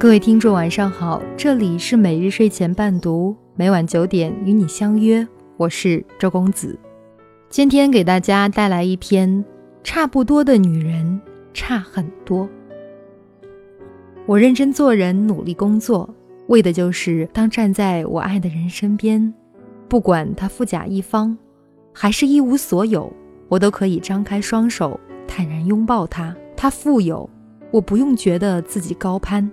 各位听众，晚上好，这里是每日睡前伴读，每晚九点与你相约，我是周公子。今天给大家带来一篇《差不多的女人差很多》。我认真做人，努力工作，为的就是当站在我爱的人身边，不管他富甲一方，还是一无所有，我都可以张开双手，坦然拥抱他。他富有，我不用觉得自己高攀。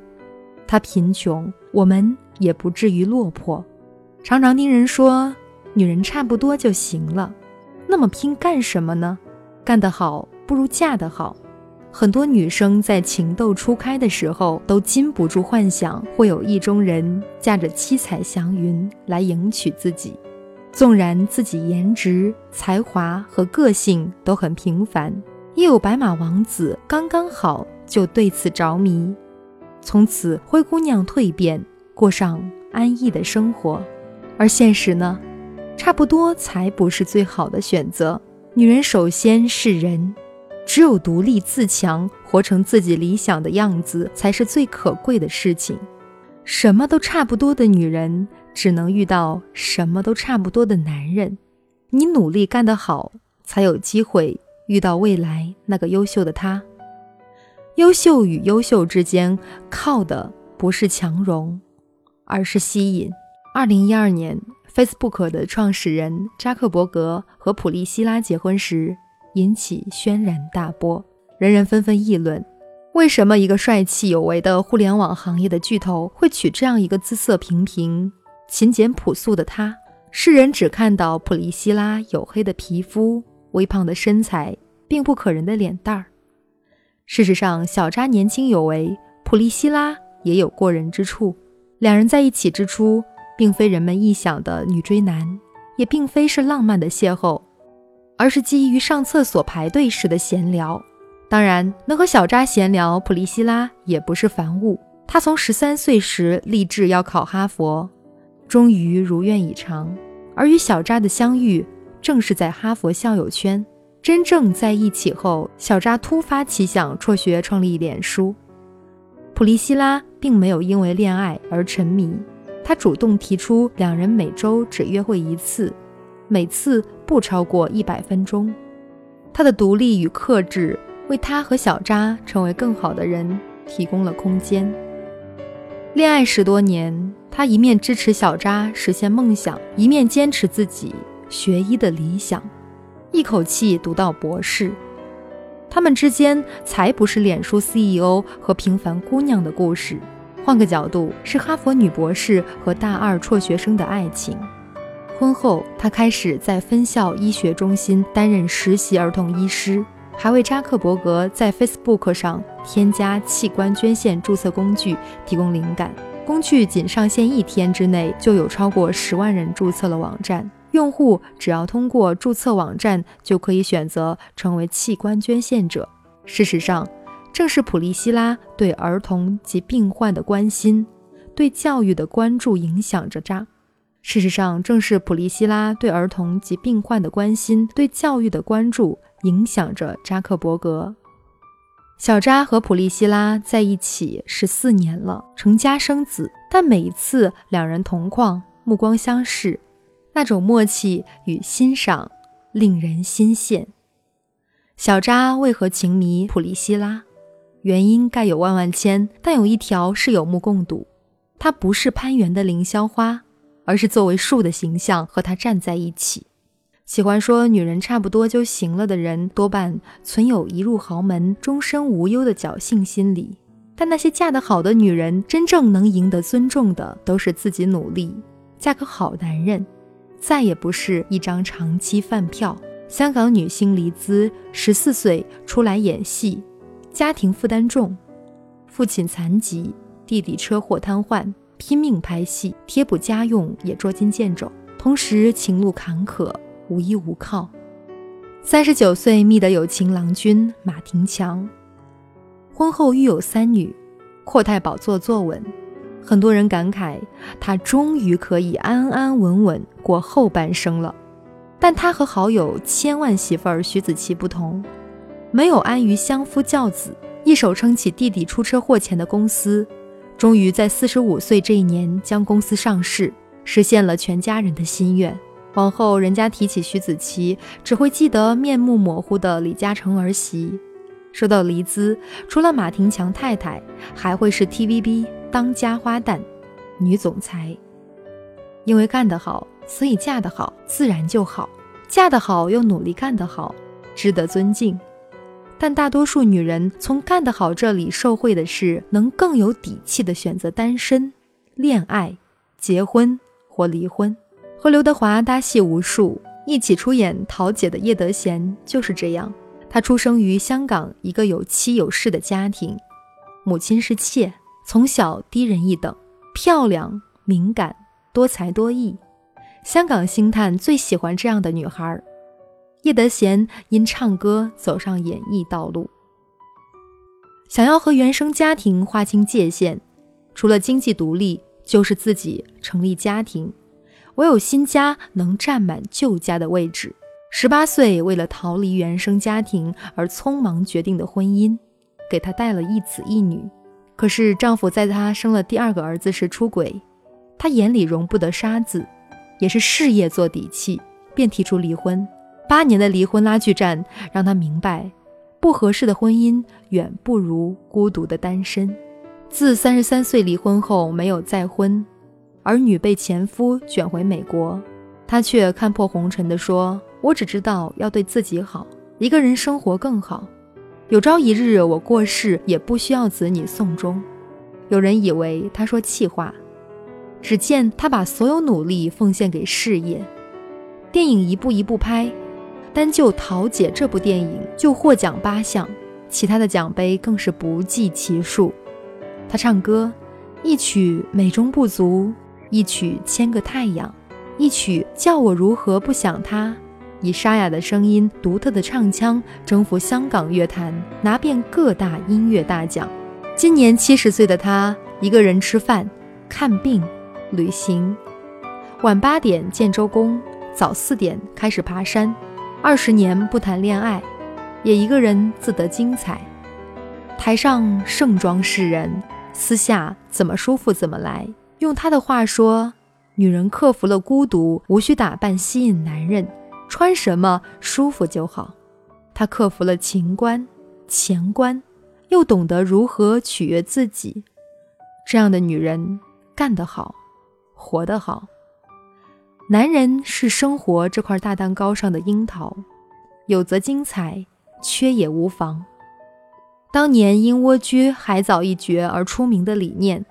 他贫穷，我们也不至于落魄。常常听人说，女人差不多就行了，那么拼干什么呢？干得好不如嫁得好。很多女生在情窦初开的时候，都禁不住幻想会有意中人驾着七彩祥云来迎娶自己。纵然自己颜值、才华和个性都很平凡，也有白马王子刚刚好就对此着迷。从此，灰姑娘蜕变，过上安逸的生活。而现实呢，差不多才不是最好的选择。女人首先是人，只有独立自强，活成自己理想的样子，才是最可贵的事情。什么都差不多的女人，只能遇到什么都差不多的男人。你努力干得好，才有机会遇到未来那个优秀的他。优秀与优秀之间，靠的不是强融，而是吸引。二零一二年，Facebook 的创始人扎克伯格和普利希拉结婚时，引起轩然大波，人人纷纷议论：为什么一个帅气有为的互联网行业的巨头会娶这样一个姿色平平、勤俭朴素的她？世人只看到普利希拉黝黑的皮肤、微胖的身材、并不可人的脸蛋儿。事实上，小扎年轻有为，普利希拉也有过人之处。两人在一起之初，并非人们臆想的女追男，也并非是浪漫的邂逅，而是基于上厕所排队时的闲聊。当然，能和小扎闲聊，普利希拉也不是凡物。他从十三岁时立志要考哈佛，终于如愿以偿。而与小扎的相遇，正是在哈佛校友圈。真正在一起后，小扎突发奇想辍学创立脸书。普利希拉并没有因为恋爱而沉迷，他主动提出两人每周只约会一次，每次不超过一百分钟。他的独立与克制为他和小扎成为更好的人提供了空间。恋爱十多年，他一面支持小扎实现梦想，一面坚持自己学医的理想。一口气读到博士，他们之间才不是脸书 CEO 和平凡姑娘的故事。换个角度，是哈佛女博士和大二辍学生的爱情。婚后，他开始在分校医学中心担任实习儿童医师，还为扎克伯格在 Facebook 上添加器官捐献注册工具提供灵感。工具仅上线一天之内，就有超过十万人注册了网站。用户只要通过注册网站，就可以选择成为器官捐献者。事实上，正是普利希拉对儿童及病患的关心，对教育的关注影响着扎。事实上，正是普利希拉对儿童及病患的关心，对教育的关注影响着扎克伯格。小扎和普利希拉在一起十四年了，成家生子，但每一次两人同框，目光相视。那种默契与欣赏令人心羡。小扎为何情迷普利希拉？原因概有万万千，但有一条是有目共睹：她不是攀援的凌霄花，而是作为树的形象和他站在一起。喜欢说女人差不多就行了的人，多半存有一入豪门终身无忧的侥幸心理。但那些嫁得好的女人，真正能赢得尊重的，都是自己努力，嫁个好男人。再也不是一张长期饭票。香港女星黎姿十四岁出来演戏，家庭负担重，父亲残疾，弟弟车祸瘫痪，拼命拍戏，贴补家用也捉襟见肘，同时情路坎坷，无依无靠。三十九岁觅得有情郎君马廷强，婚后育有三女，阔太宝座坐稳。很多人感慨，他终于可以安安稳稳过后半生了。但他和好友千万媳妇儿徐子淇不同，没有安于相夫教子，一手撑起弟弟出车祸前的公司，终于在四十五岁这一年将公司上市，实现了全家人的心愿。往后人家提起徐子淇，只会记得面目模糊的李嘉诚儿媳。说到黎姿，除了马廷强太太，还会是 TVB 当家花旦、女总裁。因为干得好，所以嫁得好，自然就好。嫁得好又努力干得好，值得尊敬。但大多数女人从干得好这里受惠的是，能更有底气的选择单身、恋爱、结婚或离婚。和刘德华搭戏无数，一起出演《桃姐》的叶德娴就是这样。她出生于香港一个有妻有室的家庭，母亲是妾，从小低人一等，漂亮、敏感、多才多艺。香港星探最喜欢这样的女孩。叶德娴因唱歌走上演艺道路，想要和原生家庭划清界限，除了经济独立，就是自己成立家庭。唯有新家能占满旧家的位置。十八岁，为了逃离原生家庭而匆忙决定的婚姻，给她带了一子一女。可是丈夫在她生了第二个儿子时出轨，她眼里容不得沙子，也是事业做底气，便提出离婚。八年的离婚拉锯战，让她明白，不合适的婚姻远不如孤独的单身。自三十三岁离婚后，没有再婚，儿女被前夫卷回美国，她却看破红尘地说：“我只知道要对自己好，一个人生活更好。有朝一日我过世，也不需要子女送终。”有人以为他说气话，只见他把所有努力奉献给事业，电影一部一部拍。单就《桃姐》这部电影就获奖八项，其他的奖杯更是不计其数。她唱歌，一曲《美中不足》，一曲《千个太阳》，一曲《叫我如何不想他》，以沙哑的声音、独特的唱腔征服香港乐坛，拿遍各大音乐大奖。今年七十岁的她，一个人吃饭、看病、旅行，晚八点见周公，早四点开始爬山。二十年不谈恋爱，也一个人自得精彩。台上盛装示人，私下怎么舒服怎么来。用他的话说，女人克服了孤独，无需打扮吸引男人，穿什么舒服就好。她克服了情关、钱关，又懂得如何取悦自己。这样的女人干得好，活得好。男人是生活这块大蛋糕上的樱桃，有则精彩，缺也无妨。当年因蜗居海藻一绝而出名的李念，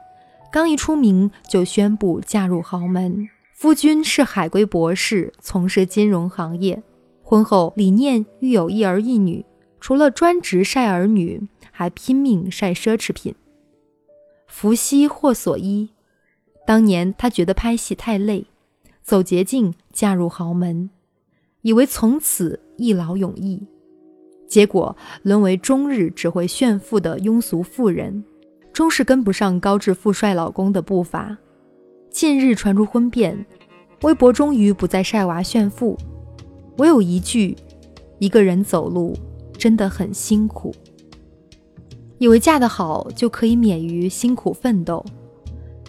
刚一出名就宣布嫁入豪门。夫君是海归博士，从事金融行业。婚后，李念育有一儿一女，除了专职晒儿女，还拼命晒奢侈品。福兮祸所依，当年他觉得拍戏太累。走捷径嫁入豪门，以为从此一劳永逸，结果沦为终日只会炫富的庸俗妇人，终是跟不上高智富帅老公的步伐。近日传出婚变，微博终于不再晒娃炫富，唯有一句：一个人走路真的很辛苦。以为嫁得好就可以免于辛苦奋斗，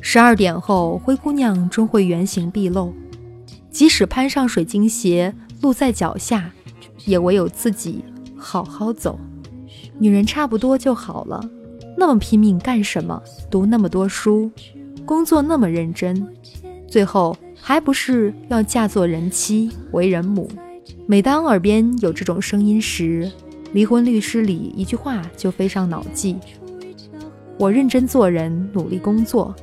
十二点后灰姑娘终会原形毕露。即使攀上水晶鞋，路在脚下，也唯有自己好好走。女人差不多就好了，那么拼命干什么？读那么多书，工作那么认真，最后还不是要嫁做人妻、为人母？每当耳边有这种声音时，离婚律师里一句话就飞上脑际：我认真做人，努力工作，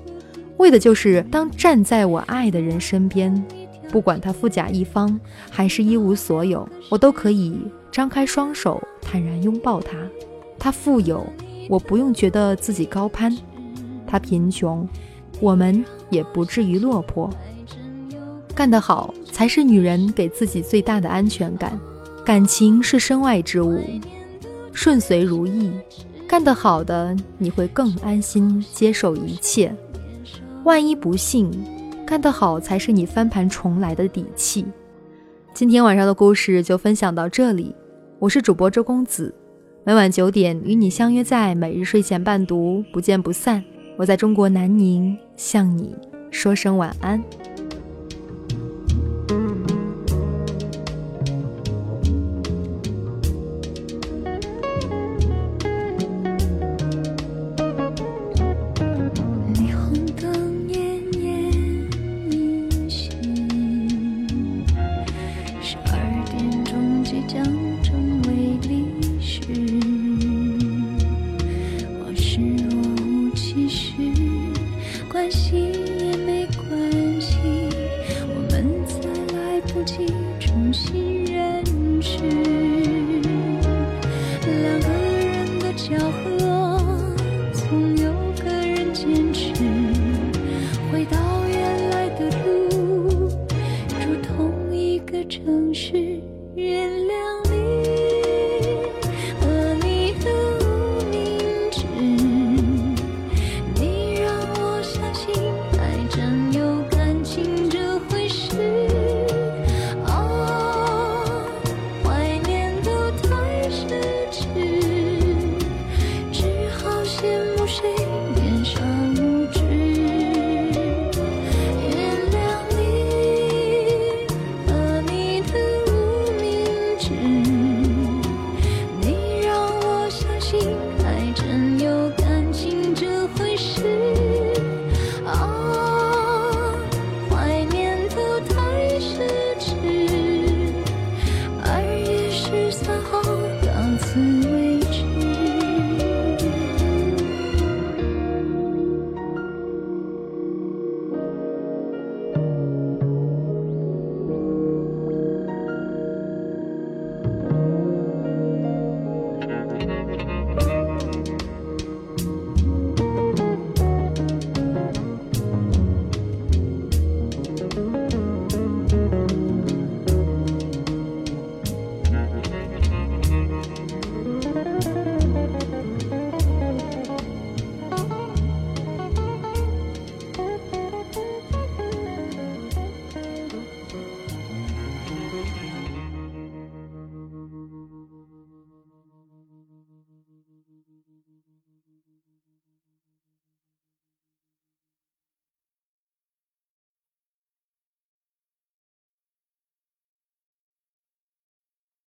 为的就是当站在我爱的人身边。不管他富甲一方还是一无所有，我都可以张开双手坦然拥抱他。他富有，我不用觉得自己高攀；他贫穷，我们也不至于落魄。干得好才是女人给自己最大的安全感。感情是身外之物，顺遂如意，干得好的你会更安心接受一切。万一不幸，干得好才是你翻盘重来的底气。今天晚上的故事就分享到这里，我是主播周公子，每晚九点与你相约在每日睡前伴读，不见不散。我在中国南宁向你说声晚安。